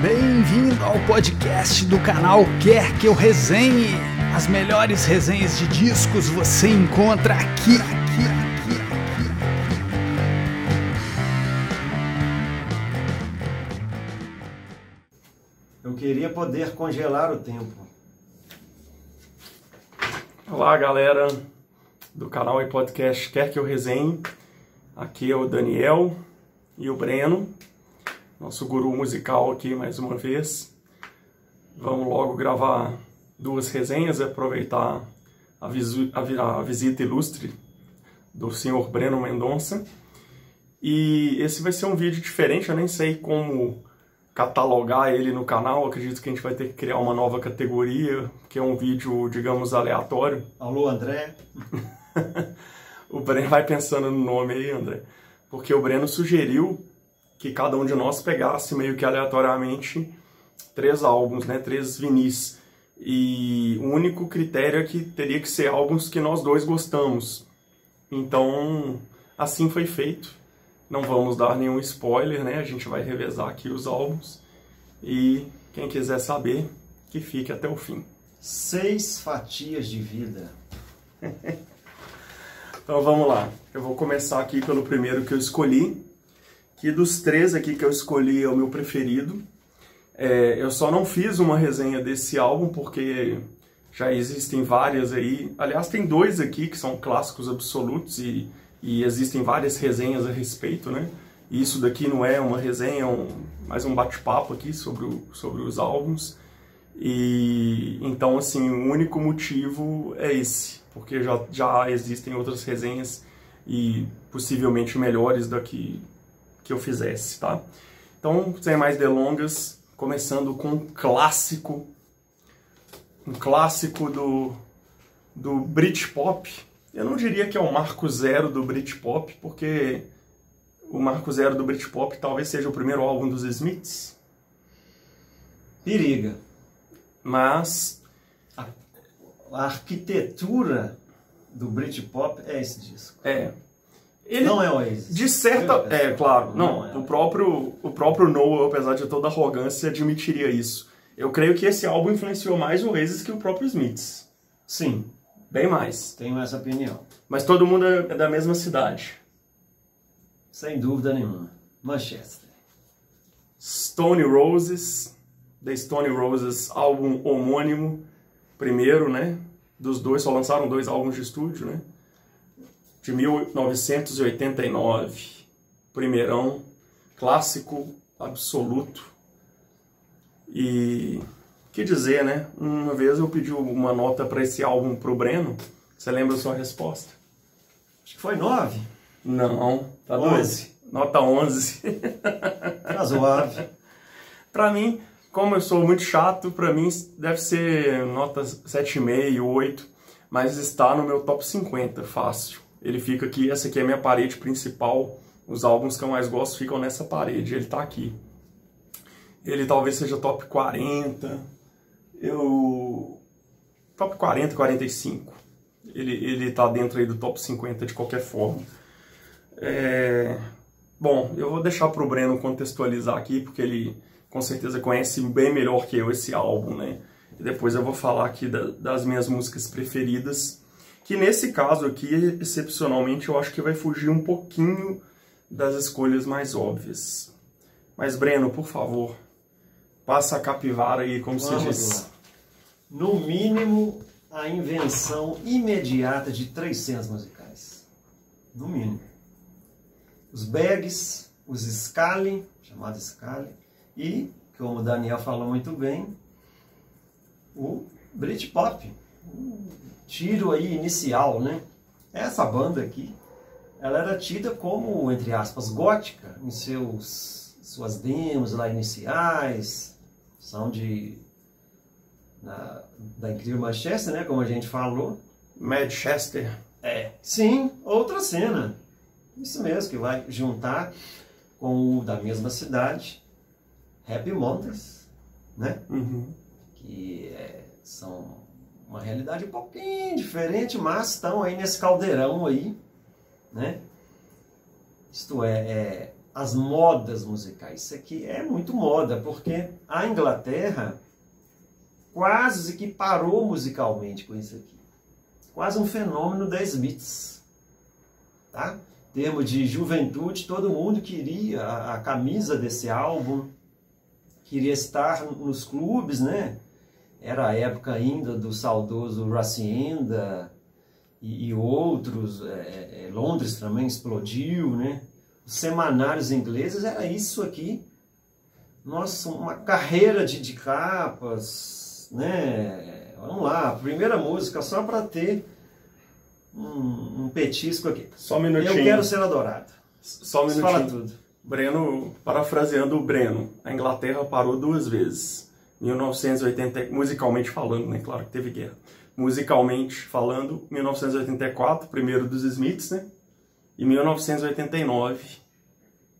Bem-vindo ao podcast do canal Quer Que Eu Resenhe. As melhores resenhas de discos você encontra aqui, aqui, aqui, aqui. Eu queria poder congelar o tempo. Olá, galera do canal e podcast Quer Que Eu Resenhe. Aqui é o Daniel e o Breno nosso guru musical aqui mais uma vez. Vamos logo gravar duas resenhas e aproveitar a, visu, a, a visita ilustre do senhor Breno Mendonça. E esse vai ser um vídeo diferente, eu nem sei como catalogar ele no canal, acredito que a gente vai ter que criar uma nova categoria, que é um vídeo, digamos, aleatório. Alô, André? o Breno vai pensando no nome aí, André, porque o Breno sugeriu que cada um de nós pegasse meio que aleatoriamente três álbuns, né, três vinis. E o único critério é que teria que ser álbuns que nós dois gostamos. Então, assim foi feito. Não vamos dar nenhum spoiler, né? A gente vai revezar aqui os álbuns. E quem quiser saber, que fique até o fim. Seis fatias de vida. então vamos lá. Eu vou começar aqui pelo primeiro que eu escolhi, que dos três aqui que eu escolhi é o meu preferido. É, eu só não fiz uma resenha desse álbum porque já existem várias aí. Aliás, tem dois aqui que são clássicos absolutos e, e existem várias resenhas a respeito, né? E isso daqui não é uma resenha, é um, mais um bate-papo aqui sobre, o, sobre os álbuns. E então, assim, o único motivo é esse, porque já, já existem outras resenhas e possivelmente melhores daqui que eu fizesse, tá? Então, sem mais delongas, começando com um clássico, um clássico do, do Britpop. Eu não diria que é o marco zero do Britpop, porque o marco zero do Britpop talvez seja o primeiro álbum dos Smiths. Periga. Mas... A, a arquitetura do Britpop é esse disco. É, ele, não é Oasis. De certa, é claro, não, não é. o próprio o próprio Noah, apesar de toda arrogância, admitiria isso. Eu creio que esse álbum influenciou mais o Oasis que o próprio Smiths. Sim, bem mais. Tenho essa opinião. Mas todo mundo é da mesma cidade. Sem dúvida nenhuma. Manchester. Stone Roses, The Stone Roses, álbum homônimo, primeiro, né? Dos dois, só lançaram dois álbuns de estúdio, né? De 1989. Primeirão, clássico absoluto. E que dizer, né? Uma vez eu pedi uma nota para esse álbum pro Breno. Você lembra a sua resposta? Acho que foi 9. Não, tá 12. Nota 11. Razoável. para mim, como eu sou muito chato, para mim deve ser nota 7,5, 8, mas está no meu top 50, fácil ele fica aqui, essa aqui é a minha parede principal, os álbuns que eu mais gosto ficam nessa parede, ele tá aqui. Ele talvez seja top 40, eu... top 40, 45. Ele, ele tá dentro aí do top 50 de qualquer forma. É... Bom, eu vou deixar pro Breno contextualizar aqui, porque ele com certeza conhece bem melhor que eu esse álbum, né? E depois eu vou falar aqui da, das minhas músicas preferidas que nesse caso aqui, excepcionalmente, eu acho que vai fugir um pouquinho das escolhas mais óbvias. Mas, Breno, por favor, passa a capivara aí, como Vamos se diz. Lá. No mínimo, a invenção imediata de três cenas musicais. No mínimo. Os bags, os Scali, chamado Scali, e, como o Daniel falou muito bem, o Britpop tiro aí inicial, né? Essa banda aqui, ela era tida como, entre aspas, gótica em seus suas demos lá iniciais, são de na, da incrível Manchester, né? Como a gente falou. Manchester. É. Sim, outra cena. Isso mesmo, que vai juntar com o da mesma cidade, Happy Montes, né? Uhum. Que é, são uma realidade um pouquinho diferente, mas estão aí nesse caldeirão aí, né? Isto é, é as modas musicais. Isso aqui é muito moda, porque a Inglaterra quase que parou musicalmente com isso aqui. Quase um fenômeno da Smiths. Tá? Em termos de juventude, todo mundo queria a, a camisa desse álbum, queria estar nos clubes, né? Era a época ainda do saudoso Racienda e, e outros. É, é, Londres também explodiu, né? Os semanários ingleses era isso aqui. Nossa, uma carreira de, de capas, né? Vamos lá, primeira música só para ter um, um, petisco aqui. Só um minutinho. Eu quero ser adorado. Só um minutinho. Fala tudo. Breno, parafraseando o Breno, a Inglaterra parou duas vezes. 1980, musicalmente falando, né? Claro que teve guerra. Musicalmente falando, 1984, primeiro dos Smiths, né? E 1989.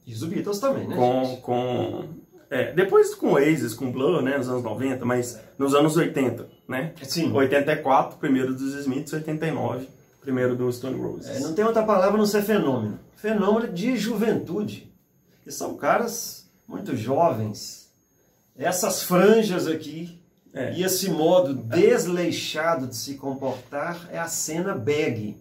E os Beatles também, né? Com, gente? com é, depois com Oasis, com Blur, né, nos anos 90, mas nos anos 80, né? Sim. 84, primeiro dos Smiths, 89, primeiro dos Stone Roses. É, não tem outra palavra não ser fenômeno. Fenômeno de juventude. E são caras muito jovens. Essas franjas aqui É. e esse modo desleixado de se comportar é a cena bag.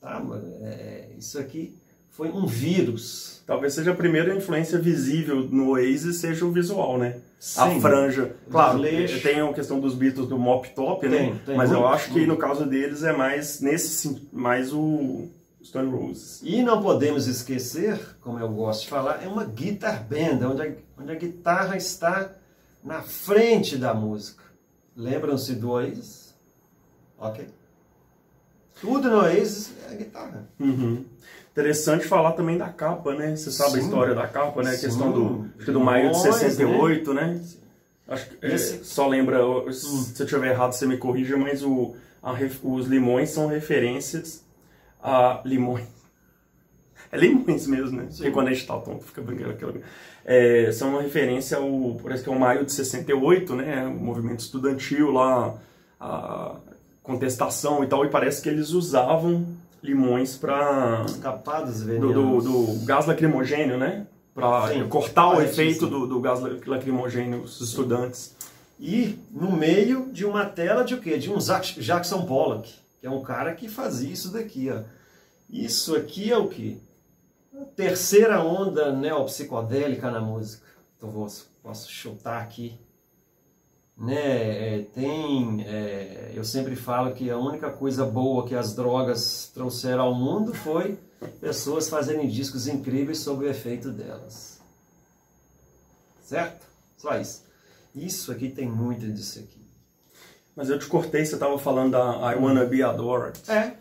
Tá? É, isso aqui foi um vírus. Talvez seja a primeira influência visível no Oasis seja o visual, né? a Sim. franja. Claro, Desleixo. tem a questão dos Beatles do mop top, né? Tem, tem Mas eu muito, acho que muito. no caso deles é mais nesse mais o Stone Roses. E não podemos esquecer, como eu gosto de falar, é uma guitar band, onde a, onde a guitarra está na frente da música. Lembram-se do Oasis? Ok. Tudo no Oasis é a guitarra. Uhum. Interessante falar também da capa, né? Você sabe a Sim. história da capa, né? A questão do, acho que do maio de Limões, 68, né? Acho que, é, Esse- só lembra, se eu estiver errado você me corrija, mas o, a os limões são referências a limões. É limões mesmo, né? Porque quando a gente tá tonto, fica brincando aquela. É, são uma referência ao. Parece que é o maio de 68, né? O movimento estudantil lá, a contestação e tal, e parece que eles usavam limões para Capados do, do, do gás lacrimogênio, né? Para Sim, cortar o efeito sim. do, do gás la- lacrimogênio dos estudantes. E no meio de uma tela de o quê? De um Jackson Pollock, que é um cara que fazia isso daqui, ó. Isso aqui é o quê? A terceira onda neopsicodélica na música. Então vou, posso chutar aqui. Né, é, tem, é, eu sempre falo que a única coisa boa que as drogas trouxeram ao mundo foi pessoas fazerem discos incríveis sob o efeito delas. Certo? Só isso. Isso aqui tem muito disso aqui. Mas eu te cortei, você estava falando da I Wanna Be Adored. É.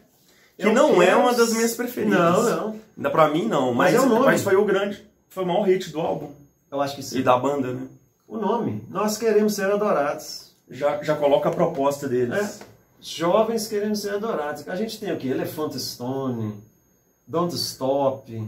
Que não é uma das minhas preferidas. Não, não. Ainda pra mim não, Mas mas, é o nome. mas foi o grande, foi o maior hit do álbum Eu acho que sim. e da banda, né? O nome. Nós queremos ser adorados. Já, já coloca a proposta deles. É. Jovens querendo ser adorados. A gente tem o quê? Elephant Stone, Don't Stop.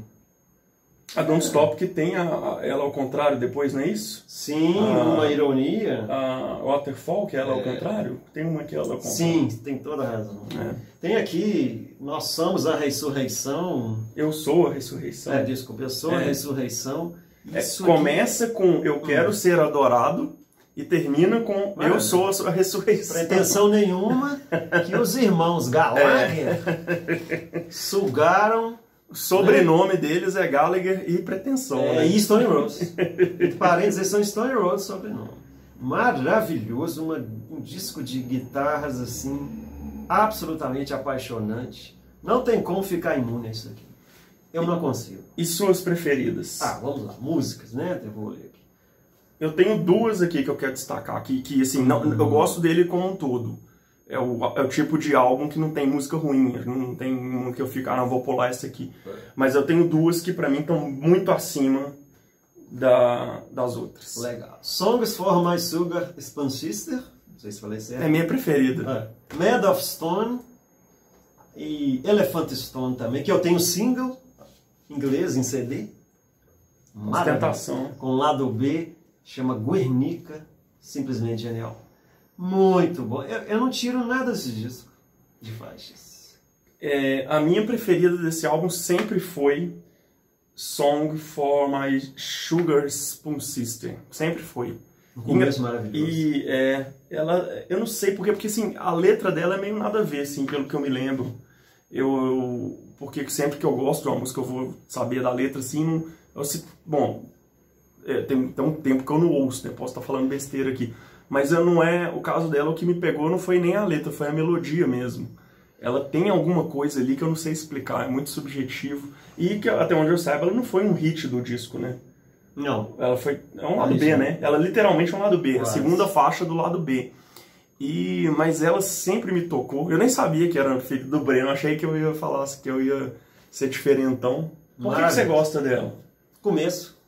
A Don't Stop que tem a, a- ela ao contrário depois, não é isso? Sim, Ah. uma ironia. A Waterfall, que é ela ao contrário? Tem uma que é ela ao contrário. Sim, tem toda a razão. É. Tem aqui, nós somos a ressurreição. Eu sou a ressurreição. É, desculpa, eu sou a É. ressurreição. É, Isso aqui- começa com eu quero ser adorado e termina com eu sou a sua ressurreição. pretensão nenhuma que os irmãos Gallagher sugaram O sobrenome deles é Gallagher e pretensão. é, né? e Stone Roses. Entre parênteses, eles são Stone Roses sobrenome. Maravilhoso, uma- um disco de guitarras assim, absolutamente apaixonante. Não tem como ficar imune a isso aqui. Eu não consigo. E suas preferidas? Ah, vamos lá, músicas, né? Eu vou ler aqui. Eu tenho duas aqui que eu quero destacar, que, que assim, não, eu gosto dele como um todo. É o, é o tipo de álbum que não tem música ruim, não tem um que eu fico, ah, não, vou pular essa aqui. Mas eu tenho duas que pra mim estão muito acima da, das outras. Legal. Songs for My Sugar Spun Sister. Não sei se falei certo. É minha preferida. É. Mad of Stone e Elephant Stone também, que eu tenho single inglês em CD. Maravilha. Ostentação. Com lado B, chama Guernica, simplesmente genial. Muito bom. Eu, eu não tiro nada desse disco de faixas. É, a minha preferida desse álbum sempre foi Song for My Sugar Spoon Sister. Sempre foi. Um começo maravilhoso. E é, ela, eu não sei porque, porque assim, a letra dela é meio nada a ver, assim, pelo que eu me lembro. Eu, eu porque sempre que eu gosto de uma música eu vou saber da letra, assim, não, eu, bom, é, tem, tem um tempo que eu não ouço, né? Posso estar falando besteira aqui. Mas eu não é, o caso dela, o que me pegou não foi nem a letra, foi a melodia mesmo. Ela tem alguma coisa ali que eu não sei explicar, é muito subjetivo. E que até onde eu saiba, ela não foi um hit do disco, né? Não. Ela foi. É um lado B, né? Ela literalmente é um lado B, Quase. a segunda faixa do lado B. E, mas ela sempre me tocou. Eu nem sabia que era feito do Breno, achei que eu ia falar que eu ia ser diferentão. Por que, que você gosta dela? Começo.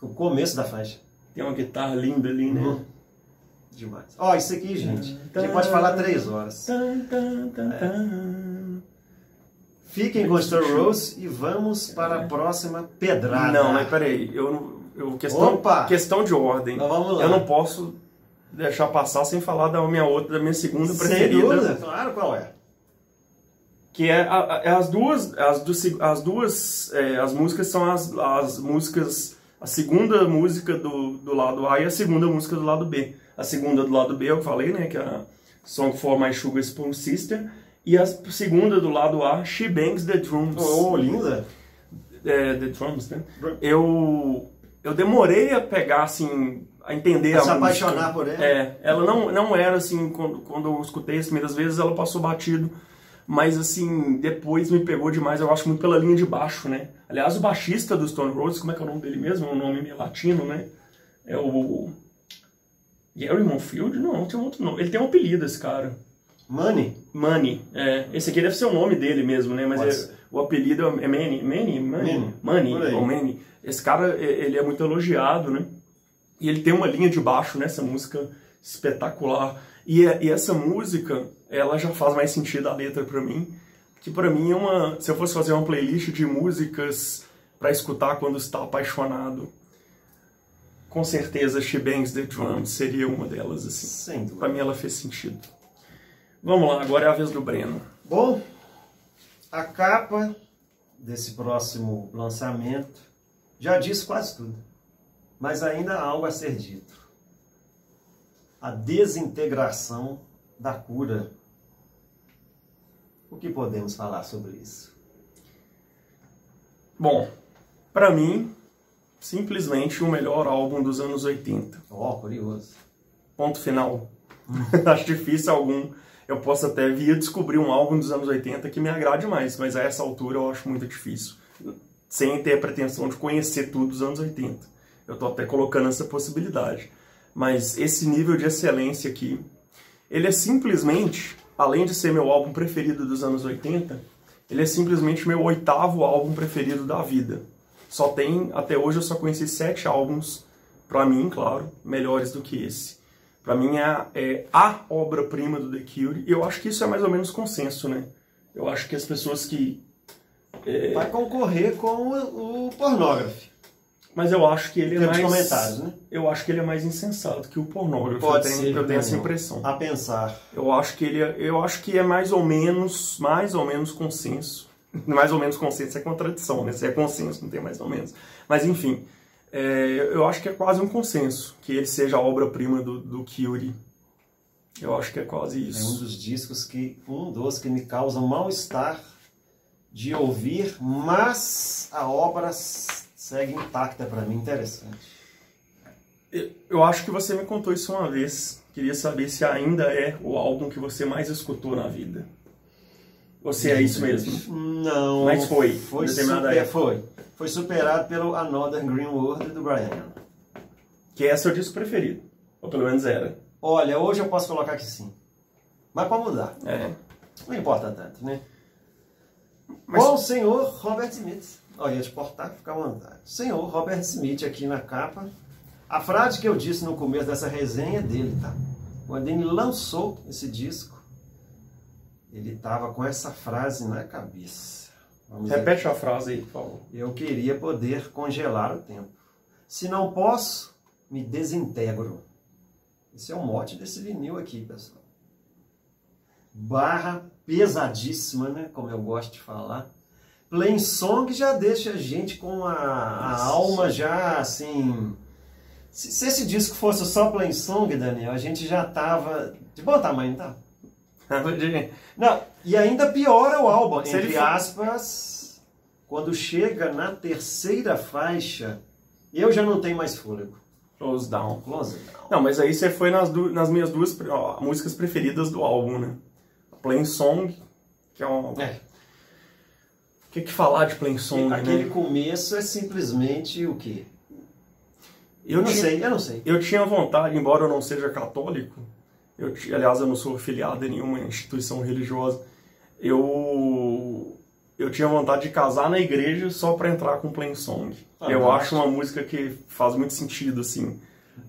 O começo da faixa. Tem uma guitarra linda ali, né? Uhum. Demais. Ó, isso aqui, gente. A gente pode falar três horas. Tan, tan, tan, tan. Fiquem com Story Rose e vamos para a próxima pedrada. Não, mas peraí, eu não. Eu, questão, Opa! questão de ordem. Então vamos lá. Eu não posso deixar passar sem falar da minha outra, da minha segunda Sem preferida. dúvida. Claro, qual é? Que é, é as duas. As, do, as duas. é, as músicas são as, as músicas. A segunda música do, do lado A e a segunda música do lado B. A segunda do lado B eu falei, né? Que é a Song for My Sugar Spoon Sister. E a segunda do lado A, She Bangs the Drums. Oh, linda. É, the Drums, né? Eu, eu demorei a pegar, assim, a entender A a se música. apaixonar por ela. É, ela não, não era assim, quando, quando eu escutei as primeiras vezes, ela passou batido. Mas assim, depois me pegou demais, eu acho muito pela linha de baixo, né? Aliás, o baixista do Stone Roses, como é que é o nome dele mesmo? É um nome meio latino, né? É o. Gary Monfield? Não, tem um outro nome. Ele tem um apelido, esse cara. Money. Money. É, esse aqui deve ser o nome dele mesmo, né? Mas é- o apelido é Manny. Manny? Manny? Manny. Ou Manny. Esse cara, é- ele é muito elogiado, né? E ele tem uma linha de baixo nessa música espetacular. E, é- e essa música, ela já faz mais sentido a letra pra mim. Que pra mim é uma... Se eu fosse fazer uma playlist de músicas pra escutar quando está apaixonado, com certeza She Bangs the Drums seria uma delas, assim. Sem dúvida. Pra mim ela fez sentido. Vamos lá, agora é a vez do Breno. Bom, a capa desse próximo lançamento já diz quase tudo. Mas ainda há algo a ser dito. A desintegração da cura. O que podemos falar sobre isso? Bom, pra mim, simplesmente o melhor álbum dos anos 80. Ó, curioso. Ponto final. Acho difícil algum. Eu posso até vir descobrir um álbum dos anos 80 que me agrade mais, mas a essa altura eu acho muito difícil. Sem ter a pretensão de conhecer tudo dos anos 80. Eu tô até colocando essa possibilidade. Mas esse nível de excelência aqui, ele é simplesmente, além de ser meu álbum preferido dos anos 80, ele é simplesmente meu oitavo álbum preferido da vida. Só tem, até hoje eu só conheci sete álbuns, pra mim, claro, melhores do que esse. Pra mim é, é a obra-prima do The Cure, e eu acho que isso é mais ou menos consenso, né? Eu acho que as pessoas que. Vai concorrer com o, o pornógrafo. Mas eu acho que ele é mais. comentários, né? Eu acho que ele é mais insensato que o pornógrafo. Pode eu tenho, ser. eu tenho essa impressão. A pensar. Eu acho que ele é, eu acho que é mais ou menos, mais ou menos consenso. Mais ou menos consenso é contradição, né? Se é consenso, não tem mais ou menos. Mas enfim, é, eu acho que é quase um consenso que ele seja a obra-prima do, do Curie. Eu acho que é quase É um isso. dos discos que. Um dos que me causa mal-estar de ouvir, mas a obra segue intacta para mim. Interessante. Eu- acho que você me contou isso uma vez. Queria saber se ainda é o álbum que você mais escutou na vida. Ou se é isso mesmo. Não. Mas foi, Foi, super, foi. Foi superado pelo Another Green World do Brian. Que é o disco preferido. Ou pelo menos era. Olha, hoje eu posso colocar que sim. Mas para mudar. É. Não importa tanto, né? Mas- Bom, senhor Robert Smith. Olha, ia te portar, fica à vontade. Senhor Robert Smith aqui na capa. A frase que eu disse no começo dessa resenha é dele, tá? Quando ele lançou esse disco, ele tava com essa frase na cabeça. Vamos ver. Repete a frase aí, por favor. Eu queria poder congelar o tempo. Se não posso, me desintegro. Esse é o mote desse vinil aqui, pessoal. Barra pesadíssima, né? Como eu gosto de falar. Plain Song já deixa a gente com a, a alma já assim. Se, se, esse disco fosse só Plain Song, Daniel, a gente já tava. De bom tamanho, tá? Não, e ainda piora o álbum, se entre aspas, quando chega na terceira faixa, eu já não tenho mais fôlego. Close Down. Close Down. Não, mas aí você foi nas, nas minhas duas ó, músicas preferidas do álbum, né? Plain Song, que é um... É. O que, que falar de Plain Song, Aquele né? começo é simplesmente o quê? Eu não tinha, sei, eu não sei. Eu tinha vontade, embora eu não seja católico, eu, aliás, eu não sou afiliado a nenhuma instituição religiosa, eu eu tinha vontade de casar na igreja só para entrar com Plain Song. Ah, eu acho uma música que faz muito sentido, assim.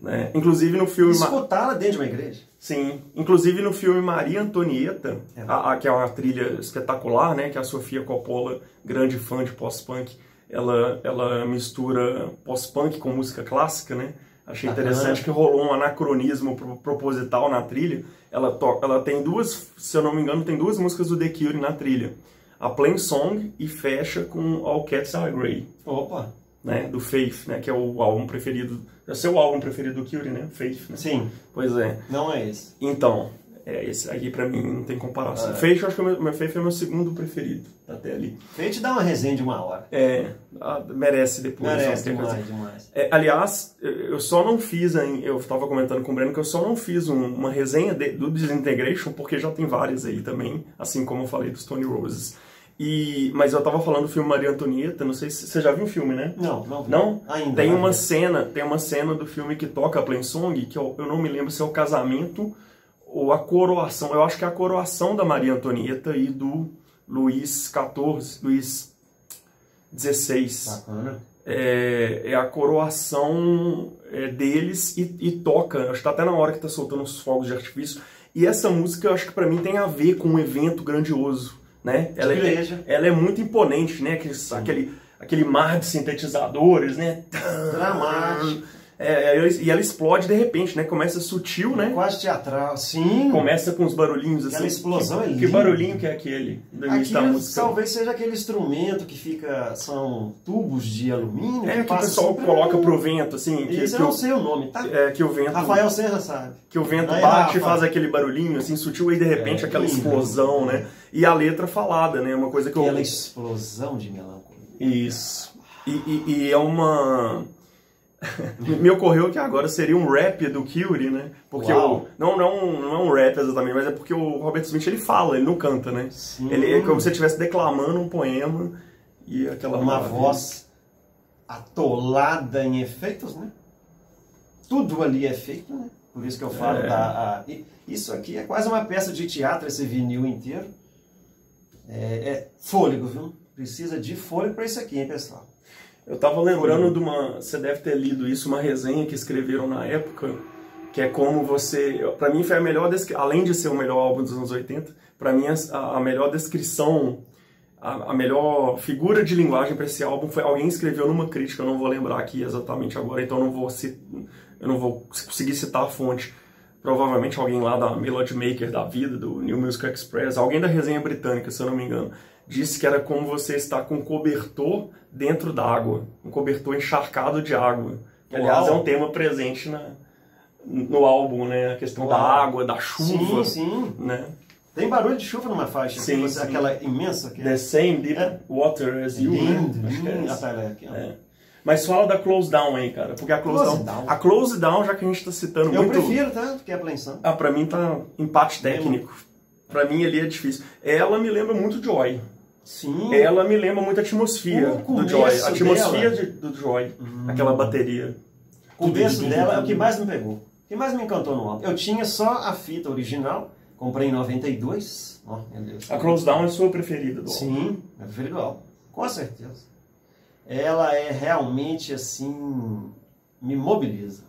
Né? Inclusive no filme... Escutá-la dentro de uma igreja? Sim. Inclusive no filme Maria Antonieta, é. a, a, que é uma trilha espetacular, né? Que a Sofia Coppola, grande fã de pós-punk, ela, ela mistura pós-punk com música clássica, né? Achei interessante que rolou um anacronismo proposital na trilha. Ela, ela tem duas, se eu não me engano, tem duas músicas do The Cure na trilha a Plain Song e fecha com All Cats Are Grey. Opa! Né, do Faith, né, que é o álbum preferido, é o seu álbum preferido do Cure, né, Faith, né? Sim. Pois é. Não é esse. Então, é, esse aqui pra mim não tem comparação. Ah. Faith, eu acho que o meu, meu Faith é o meu segundo preferido, até ali. Faith dá uma resenha de uma hora. É, merece depois. Merece demais, demais. É, aliás, eu só não fiz, eu estava comentando com o Breno que eu só não fiz um, uma resenha de, do Disintegration, porque já tem várias aí também, assim como eu falei dos Tony Roses. E, mas eu tava falando do filme Maria Antonieta, não sei se você já viu o filme, né? Não, não. Vi. Não? Ainda. Tem uma cena, tem uma cena do filme que toca a Plain Song, que eu, eu não me lembro se é o casamento ou a coroação. Eu acho que é a coroação da Maria Antonieta e do Luís XIV, Luís XVI. Bacana. É, é a coroação é, deles e, e toca, acho que tá até na hora que tá soltando os fogos de artifício. E essa música, eu acho que para mim tem a ver com um evento grandioso né? Ela é, ela é muito imponente, né? Aquele, aquele, aquele mar de sintetizadores, né? Dramático. É, é e ela explode de repente, né? Começa sutil, né? Quase teatral, sim. Começa com os barulhinhos assim. Aquela explosão que, é linda. Que barulhinho que é aquele? Aquilo talvez seja aquele instrumento que fica. São tubos de alumínio. É, que, que o pessoal assim, coloca pro vento, assim. Que, Isso que eu não sei o nome, tá? É, que o vento. Rafael Serra sabe. Que o vento Aí, bate e faz aquele barulhinho, assim, sutil, e de repente é, aquela explosão, né? E a letra falada, né? Uma coisa que Aquela eu. explosão de melancolia. Isso. E, e, e é uma me ocorreu que agora seria um rap do Curie, né? Porque o, não, não, não é um rap exatamente, mas é porque o Robert Smith ele fala, ele não canta, né? Sim. Ele é como se ele estivesse declamando um poema e aquela uma maravilha. voz atolada em efeitos, né? Tudo ali é feito, né? Por isso que eu falo É. da a- isso aqui é quase uma peça de teatro esse vinil inteiro. É, é fôlego, viu? Precisa de fôlego para isso aqui, hein, pessoal? Eu tava lembrando de uma. Você deve ter lido isso, uma resenha que escreveram na época, que é como você. Pra mim foi a melhor. Além de ser o melhor álbum dos anos 80, pra mim a, a melhor descrição, a, a melhor figura de linguagem pra esse álbum foi. Alguém escreveu numa crítica, eu não vou lembrar aqui exatamente agora, então não vou, eu não vou conseguir citar a fonte. Provavelmente alguém lá da Melody Maker da vida, do New Music Express, alguém da resenha britânica, se eu não me engano, disse que era como você estar com um cobertor dentro d'água, um cobertor encharcado de água. Que, aliás, é Uau. um tema presente na, no álbum, né? A questão da Uau. água, da chuva, Sim, sim. né? Tem barulho de chuva numa faixa. Sim, você- sim. Aquela imensa que The same deep É. water as you, Lindo, né? É lindo. é. É. Mas fala da Close Down aí, cara, porque a Close, Close Down, Down. a Close Down, já que a gente tá citando Eu muito... prefiro, tá? Do que a apreensão. Ah, pra mim tá empate técnico. Pra mim ali é difícil. Ela me lembra muito Joy. Sim. Ela me lembra muito a atmosfera do Joy. A atmosfera dela. de- do Joy. Aquela bateria. O começo dela é o que mais me pegou. O que mais me encantou no álbum. Eu tinha só a fita original, comprei em 92. Ó, meu Deus. A Close Down é a sua preferida do álbum. Sim, é preferido do álbum. Com certeza. Ela é realmente assim. me mobiliza.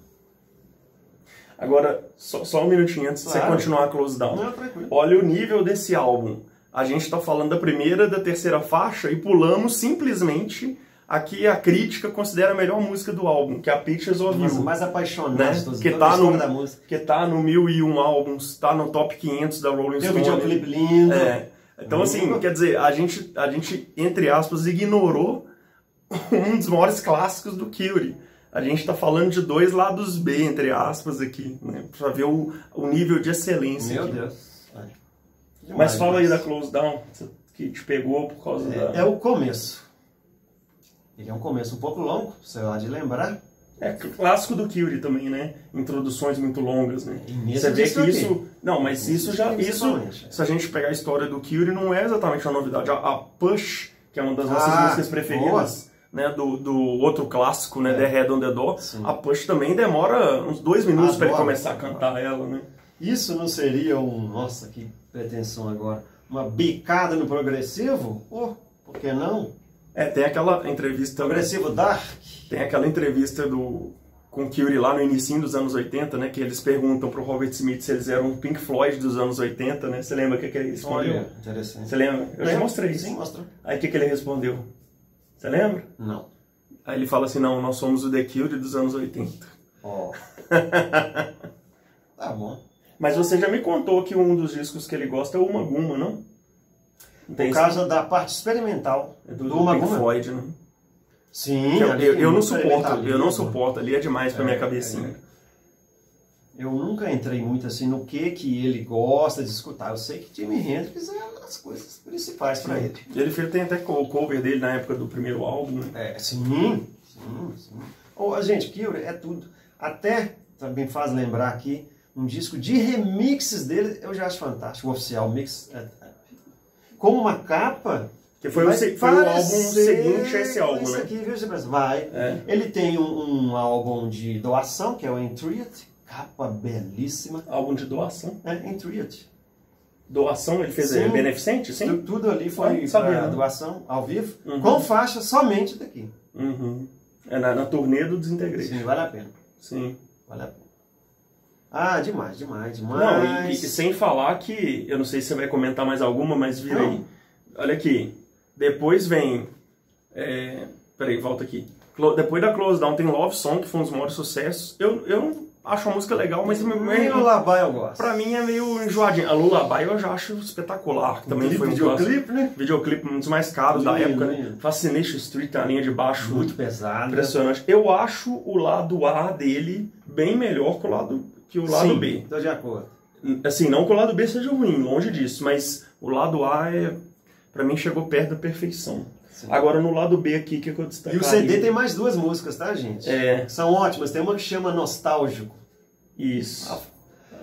Agora, só, só um minutinho antes de você continuar a Close Down. Não. Olha o nível desse álbum. A gente está falando da primeira, da terceira faixa e pulamos simplesmente aqui a crítica considera a melhor música do álbum, que é a Pictures of You. mais apaixonado Né? Que a tá no- da música. Que tá no 1001 álbums, tá no top 500 da Rolling Tem o Stone. videoclipe lindo. É, Então, assim, quer dizer, a gente, a gente, entre aspas, ignorou um dos maiores clássicos do Curie. A gente está falando de dois lados B, entre aspas, aqui, né? Pra ver o, o nível de excelência. Meu aqui. Deus. É. Mas fala aí da. Close Down, que te pegou por causa da. É, é o começo. Ele é um começo um pouco longo, sei lá de lembrar. É clássico do Curie também, né? Introduções muito longas, né? Você vê que aqui. isso. Não, mas Nesse isso já. Isso, é. se a gente pegar a história do Curie, não é exatamente uma novidade. A, Push, que é uma das nossas Ah, músicas preferidas, né? Do, do outro clássico, né? É. The Head on the Door. Sim. A Push também demora uns dois minutos para ele começar a cantar ela, né? Isso não seria um. Nossa, que pretensão agora. Uma bicada no progressivo? Oh, por que não? É, tem aquela entrevista. Progressivo Dark. Tem aquela entrevista do com o Curie lá no início dos anos 80, né? Que eles perguntam pro Robert Smith se eles eram um Pink Floyd dos anos 80, né? Você lembra o que, que ele respondeu? Olha, interessante. Você lembra? Eu Lembro. mostrei Sim, isso. mostrou. Aí o que, que ele respondeu? Você lembra? Não. Aí ele fala assim, não, nós somos o The Cure dos anos 80. Ó. tá bom. Mas você já me contou que um dos discos que ele gosta é o Uma Guma, não? Por causa da parte experimental É do, do, do Pink. Floyd, né? Sim, Eu, eu, eu não suporto, eu não suporto, ali é demais pra É, minha cabecinha. Eu nunca entrei muito assim no que que ele gosta de escutar. Eu sei que Jimi Hendrix é uma das coisas principais pra ele. Ele tem até o cover dele na época do primeiro álbum, né? É, sim, sim, sim. Oh, gente, Kyrie é tudo. Até também faz lembrar aqui um disco de remixes dele, eu já acho fantástico. O oficial mix. é- é- com uma capa. Que foi o vai se- foi o álbum seguinte a esse álbum, isso né? aqui, viu? Vai. É. Ele tem um, um álbum de doação, que é o Entreat. Capa belíssima. Álbum de doação. É, Entreat. Doação, ele fez Sim. é, beneficente, sim? Tu- Tudo ali foi Ah, doação, ao vivo, Uhum. com faixa somente daqui. Uhum. É na, na turnê do Desintegration. Sim, vale a pena. Sim. Vale a pena. Ah, demais, demais, demais. Não, e, e sem falar que, eu não sei se você vai comentar mais alguma, mas vira Não. aí. Olha aqui. Depois vem. É, peraí, volta aqui. Depois da Close Down tem Love Song, que foi um dos maiores sucessos. Eu, eu acho a música legal, mas meio, Labai eu gosto. pra mim é meio enjoadinho. A Lullaby eu já acho espetacular. Que também Clipe, foi um videoclipe, né? videoclipe um dos mais caros da Lindo, época, né? Fascination Street, a linha de baixo. Muito pesado. Impressionante. Eu acho o lado A dele bem melhor que o lado, que o lado Sim, B. Tô de acordo. Assim, não que o lado B seja ruim, longe disso, mas o lado A é, para mim chegou perto da perfeição. Sim. Agora no lado B aqui, o que, que eu E destacaria? o CD tem mais duas músicas, tá, gente? É. São ótimas. Tem uma que chama Nostálgico. Isso. A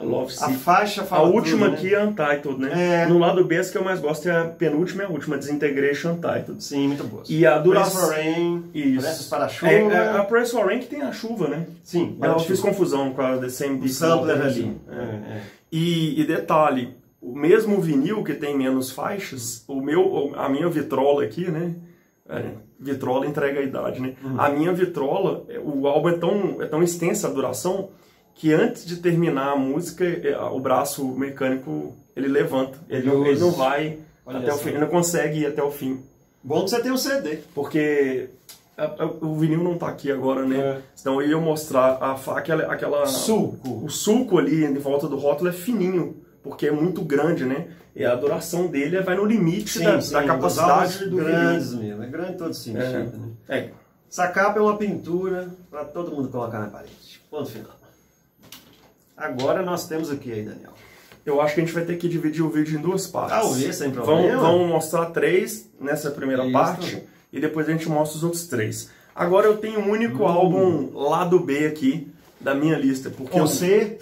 Love A Sick. faixa A fala última tudo, né? aqui é Untitled, né? É. No lado B, as que eu mais gosto é a penúltima e a última, Desintegration Untitled. Sim, muito boa. E a Press duração... for Rain. Isso. Para a chuva. É, é, a Press for Rain que tem a chuva, né? Sim, Eu fiz confusão com a The Same o Beat sampler ali. É. É, é. E, e detalhe, o mesmo vinil que tem menos faixas, o meu, a minha vitrola aqui, né? É, vitrola entrega a idade, né? Uhum. A minha vitrola, é, o álbum é tão, é tão extensa a duração que antes de terminar a música, é, o braço mecânico ele levanta. Ele, não- ele não vai Olha até o fim, ele não consegue ir até o fim. Bom que você tem um CD. Porque a- a- o vinil não tá aqui agora, né? É. Senão eu ia mostrar a, aquela, aquela Suco. o sulco ali em volta do rótulo é fininho, porque é muito grande, né? E a duração dele vai no limite da, da capacidade do grandes vinil. mesmo. É grande todo sentido. É. Né? É, Essa capa é uma pintura para todo mundo colocar na parede. Ponto final. Agora nós temos o que aí, Daniel? eu acho que a gente vai ter que dividir o vídeo em duas partes. Talvez, sem problema. vamos mostrar três nessa primeira Isso. parte e depois a gente mostra os outros três. Agora eu tenho um único Hum. álbum lado B aqui da minha lista, porque eu, Você,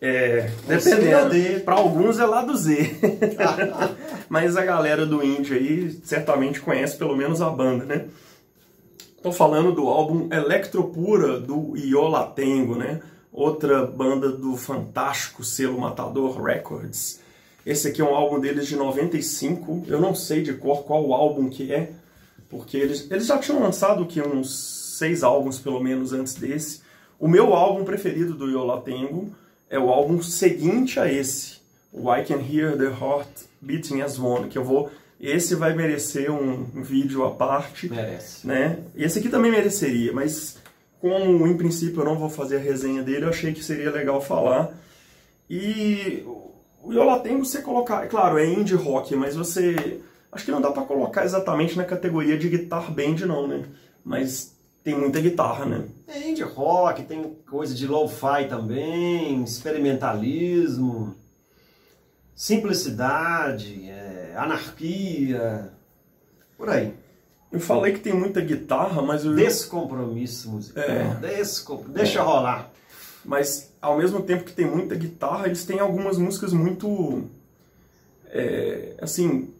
é, dependendo, D. para alguns é lado Z. Mas a galera do indie aí certamente conhece pelo menos a banda, né? Tô falando do álbum Electropura do Iolatengo, né? Outra banda do fantástico selo Matador Records. Esse aqui é um álbum deles de 95. Eu não sei de cor qual álbum que é, porque eles, eles já tinham lançado que uns seis álbuns pelo menos antes desse. O meu álbum preferido do Iolatengo é o álbum seguinte a esse, o I Can Hear the Heart Beating as One, que eu vou esse vai merecer um, um vídeo à parte, merece. né? Esse aqui também mereceria, mas como em princípio eu não vou fazer a resenha dele, eu achei que seria legal falar. E o Yolatengo você colocar, é claro, é indie rock, mas você acho que não dá para colocar exatamente na categoria de guitar band não, né? Mas tem muita guitarra, né? É indie rock, tem coisa de lo-fi também, experimentalismo, simplicidade, é, anarquia, por aí. Eu falei que tem muita guitarra, mas o Descompromisso musical. É. Descom... Deixa rolar. mas ao mesmo tempo que tem muita guitarra, eles têm algumas músicas muito é, assim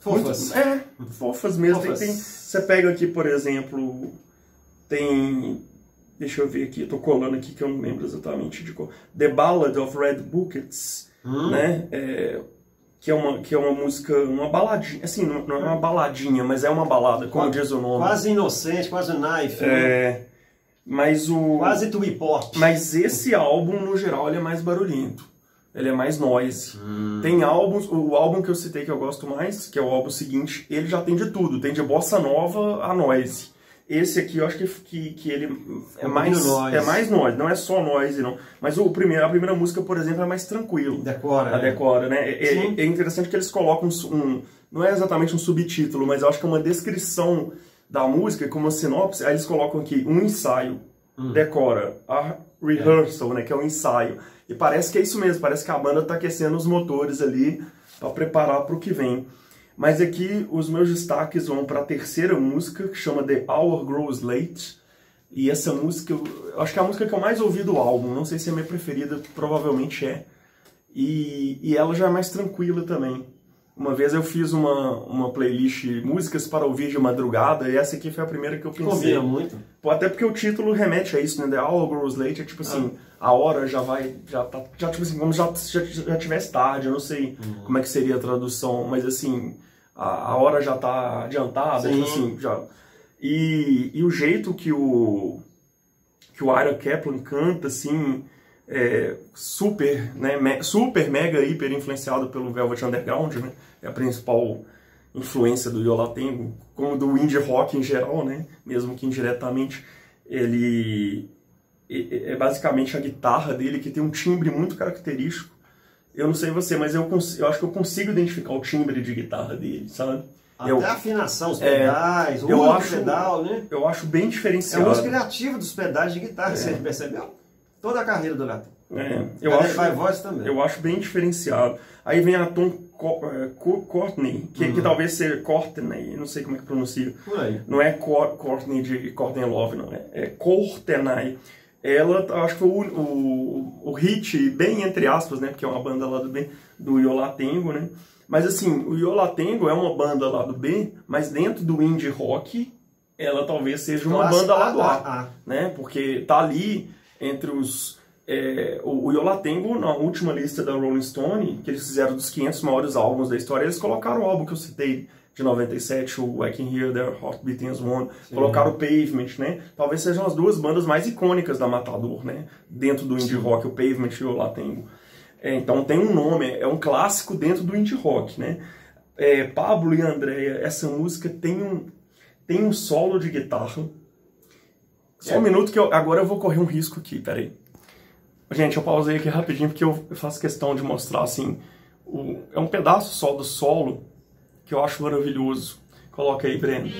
Fofas. Muito- é, fofas mesmo. Tem- Fofas. tem- você pega aqui, por exemplo, tem. Deixa eu ver aqui, eu tô colando aqui que eu não lembro exatamente de qual. The Ballad of Red Buckets, Hum. né? É, que, é uma, que é uma música, uma baladinha. Assim, não, não é uma baladinha, mas é uma balada, como Qua- diz o nome. Quase inocente, quase knife. né? É, mas o. Quase twee pop. Mas esse álbum, no geral, ele é mais barulhento. Ele é mais noise. Hum. Tem álbuns, o álbum que eu citei que eu gosto mais, que é o álbum seguinte, ele já tem de tudo. Tem de bossa nova a noise. Esse aqui eu acho que, que, que ele é mais, noise. é mais noise, não é só noise, não. Mas o primeiro, a primeira música, por exemplo, é mais tranquilo. Decora. A né? decora, né? É, é- é interessante que eles colocam um, um- Não é exatamente um subtítulo, mas eu acho que é uma descrição da música, como uma sinopse. Aí eles colocam aqui um ensaio, Hum. decora, a rehearsal, né? Que é um ensaio. E parece que é isso mesmo, parece que a banda tá aquecendo os motores ali para preparar para o que vem. Mas aqui os meus destaques vão para a terceira música, que chama The Hour Grows Late. E essa música, eu acho que é a música que eu mais ouvi do álbum. Não sei se é a minha preferida, provavelmente é. E, e ela já é mais tranquila também. Uma vez eu fiz uma, uma playlist músicas para ouvir de madrugada e essa aqui foi a primeira que eu pensei. Combina muito. Pô, até porque o título remete a isso, né? The Hour Grows Late é tipo assim, Ah. A hora já vai, já tá, já tipo assim, como já, já, já tivesse tarde, eu não sei Uhum. como é que seria a tradução, mas assim, a, a hora já tá adiantada, Sim. tipo assim, já... E, e o jeito que o, que o Ira Kaplan canta, assim, é super, né, me- super, mega, hiper influenciado pelo Velvet Underground, né? É a principal influência do Yola Tengo, como do indie rock em geral, né? Mesmo que indiretamente, ele é é basicamente a guitarra dele que tem um timbre muito característico. Eu não sei você, mas eu, eu acho que eu consigo identificar o timbre de guitarra dele, sabe? Até Eu, a afinação, os É, pedais, o uso do acho- pedal, né? eu acho bem É o diferenciado. uso criativo dos pedais de guitarra, você percebeu? Toda a carreira do Lato. É, eu acho, vai voz também. Eu acho bem diferenciado. Aí vem a Tom Co- Courtney, que, Uhum. que talvez seja Courtney, não sei como é que pronuncia. Por aí. Não é Courtney de Courtney Love, não é. É Courtney. Ela, acho que foi o, o, o hit, bem entre aspas, né? Porque é uma banda lá do B, do Yolatengo, né? Mas assim, o Yolatengo é uma banda lá do B, mas dentro do indie rock, ela talvez seja uma banda lá do A A. né? Porque tá ali entre os é, o, o Yolatengo na última lista da Rolling Stone, que eles fizeram dos 500 maiores álbuns da história, eles colocaram o álbum que eu citei de 97, o I Can Hear Their Heart Beating as One, colocaram o Pavement, né? Talvez sejam as duas bandas mais icônicas da Matador, né? Dentro do indie rock, o Pavement e o Yolatengo. É, então tem um nome, é um clássico dentro do indie rock, né? É, Pablo e Andrea, essa música tem um tem um solo de guitarra só um minuto que eu, agora eu vou correr um risco aqui, peraí. Gente, eu pausei aqui rapidinho porque eu faço questão de mostrar assim. O, é um pedaço só do solo que eu acho maravilhoso. Coloca aí, Breno.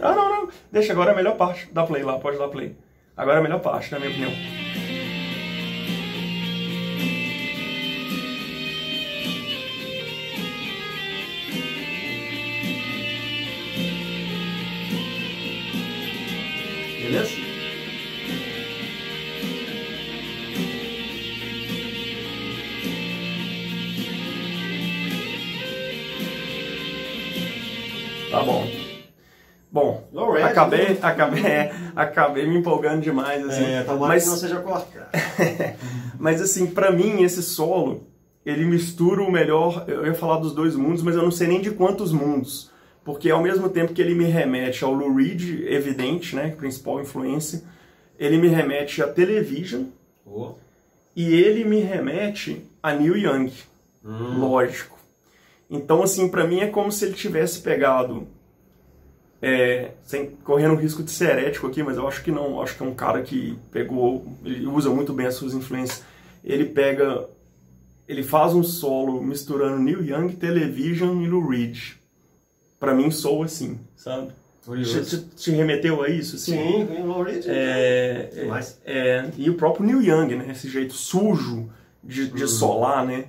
Ah, não, não. Deixa, agora a melhor parte. Dá play lá, pode dar play. Agora é a melhor parte, na minha opinião. Beleza? Tá bom. Bom, acabei, né? acabei, é, acabei me empolgando demais, assim. É, tomara mas, que não seja cortado. mas assim, pra mim, esse solo, ele mistura o melhor, eu ia falar dos dois mundos, mas eu não sei nem de quantos mundos. porque ao mesmo tempo que ele me remete ao Lou Reed, evidente, né, principal influência, ele me remete a Television Oh. e ele me remete a Neil Young, Hum. lógico. Então, assim, pra mim é como se ele tivesse pegado, é, sem correndo o risco de ser herético aqui, mas eu acho que não, acho que é um cara que pegou, ele usa muito bem as suas influências. Ele pega, ele faz um solo misturando Neil Young, Television e Lou Reed. Pra mim soa assim, sabe? Te, te- te remeteu a isso? Assim? Sim, Lou Reed. É, é, Demais. é, e o próprio Neil Young, né? Esse jeito sujo de, de solar, né?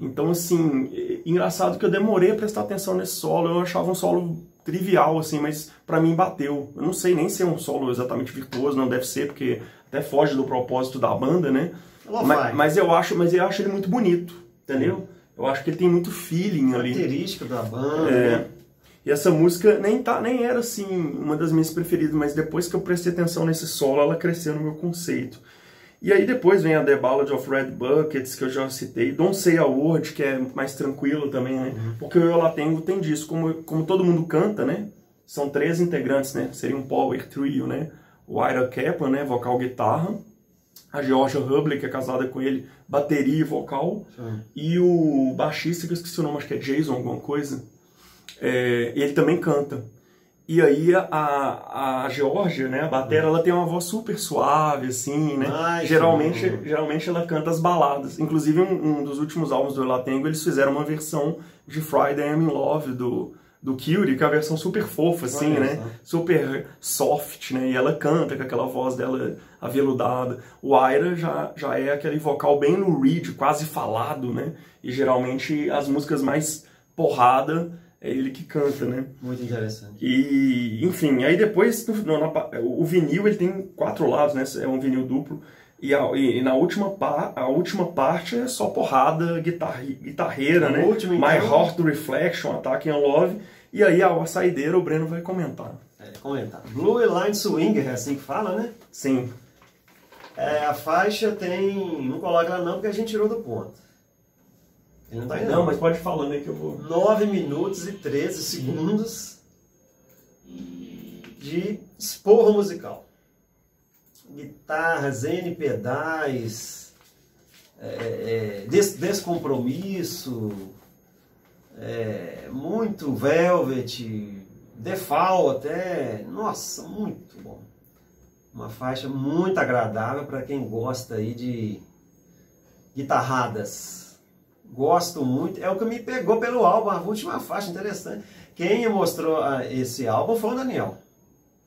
Então, assim, é engraçado que eu demorei a prestar atenção nesse solo. Eu achava um solo trivial, assim, mas pra mim bateu. Eu não sei nem se é um solo exatamente virtuoso, não deve ser, porque até foge do propósito da banda, né? Mas, mas eu acho, mas eu acho ele muito bonito, entendeu? Eu acho que ele tem muito feeling ali. Característica da banda. É. né? E essa música nem, tá, nem era assim uma das minhas preferidas, mas depois que eu prestei atenção nesse solo, ela cresceu no meu conceito. E aí depois vem a The Ballad of Red Buckets, que eu já citei, Don't Say a Word, que é mais tranquilo também, né? Porque o Eu Lá Tengo tem disso, como, como todo mundo canta, né? São três integrantes, né? Seria um power trio, né? O Ira Kaplan, né? Vocal guitarra. A Georgia Hubley, que é casada com ele, bateria e vocal. Sim. E o baixista, que eu esqueci o nome, acho que é Jason alguma coisa, é, ele também canta. E aí a, a Georgia, né, a batera, ela tem uma voz super suave, assim, né? Ai, geralmente, geralmente ela canta as baladas. Inclusive, um, um dos últimos álbuns do Elatengo, eles fizeram uma versão de Friday I'm in Love, do, do Curie, que é uma versão super fofa, assim, né? Super soft, né? E ela canta com aquela voz dela aveludada. O Ira já, já é aquele vocal bem no reed, quase falado, né? E geralmente as músicas mais porrada é ele que canta, né? Muito interessante. E, enfim, aí depois no- no- na o vinil ele tem quatro lados, né? É um vinil duplo. E, a, e na última, pa, a última parte é só porrada guitarri, guitarreira, O né? último, My então- Heart Reflection, Attack on Love. E aí a, a saideira o Breno vai comentar. É, comentar. Blue Line Swinger, é assim que fala, né? Sim. É, a faixa tem. Não coloca ela não, porque a gente tirou do ponto. Ele não tá aí não. Não, mas pode ir falando aí que eu vou. 9 minutos e 13 segundos de esporro musical. Guitarras, N pedais, é, é, des- descompromisso, é, muito velvet, defal até. Nossa, muito bom. Uma faixa muito agradável para quem gosta aí de guitarradas. Gosto muito. É o que me pegou pelo álbum, a última faixa interessante. Quem me mostrou ah, esse álbum foi o Daniel.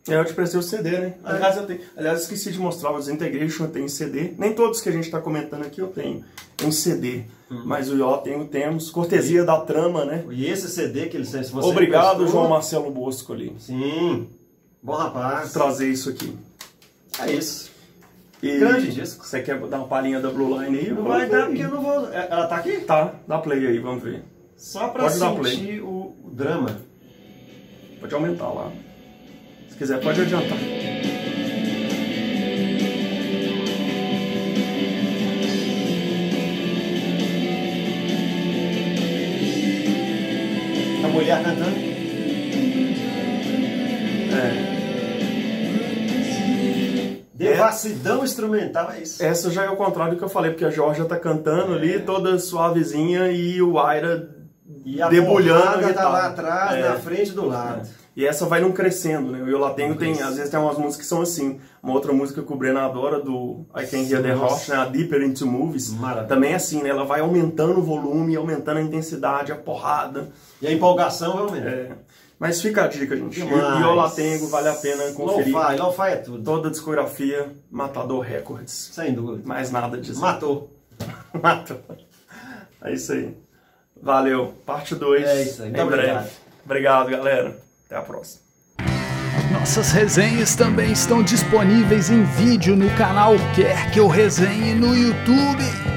É, eu te prestei o CD, né? Ah, Aliás, eu tenho, aliás, esqueci de mostrar, o Desintegration eu tenho CD. Nem todos que a gente tá comentando aqui eu tenho em CD. Uhum. Mas o Ió tenho, temos. Cortesia da trama, né? E esse CD que ele se você Obrigado, emprestou- João Marcelo Bosco ali. Sim. Bom rapaz. Trazer isso aqui. É isso. E Grande disco. Você quer dar uma palhinha da Blue Line aí? Não vai dar porque eu não vou. é, Ela tá aqui? Tá, dá play aí, vamos ver. Só pra Pode sentir o drama. Pode aumentar lá. Se quiser, pode adiantar. Devassidão instrumental, é isso. Essa já é o contrário do que eu falei, porque a Georgia tá cantando ali, toda suavezinha, e o Ira E a debulhando a porrada tá lá atrás, É. na frente e do lado. E essa vai num crescendo, né? O Eu Lá Tenho tem, às vezes tem umas músicas que são assim. Uma outra música que o Breno adora, do I Can Hear the. Heart, né? A Deeper Into Movies. Maravilha. Também é assim, né? Ela vai aumentando o volume, aumentando a intensidade, a porrada. E a empolgação realmente. É. Mas fica a dica, gente. E Demais. Eu Lá Tenho, vale a pena conferir. Lo-fi, lo-fi é tudo. Toda a discografia, Matador Records. Sem dúvida. Mais nada disso. Matou. Matou. É isso aí. Valeu. Parte 2. É isso aí. Em Muito breve. obrigado. Obrigado, galera. Até a próxima. Nossas resenhas também estão disponíveis em vídeo no canal Quer Que Eu Resenhe no YouTube.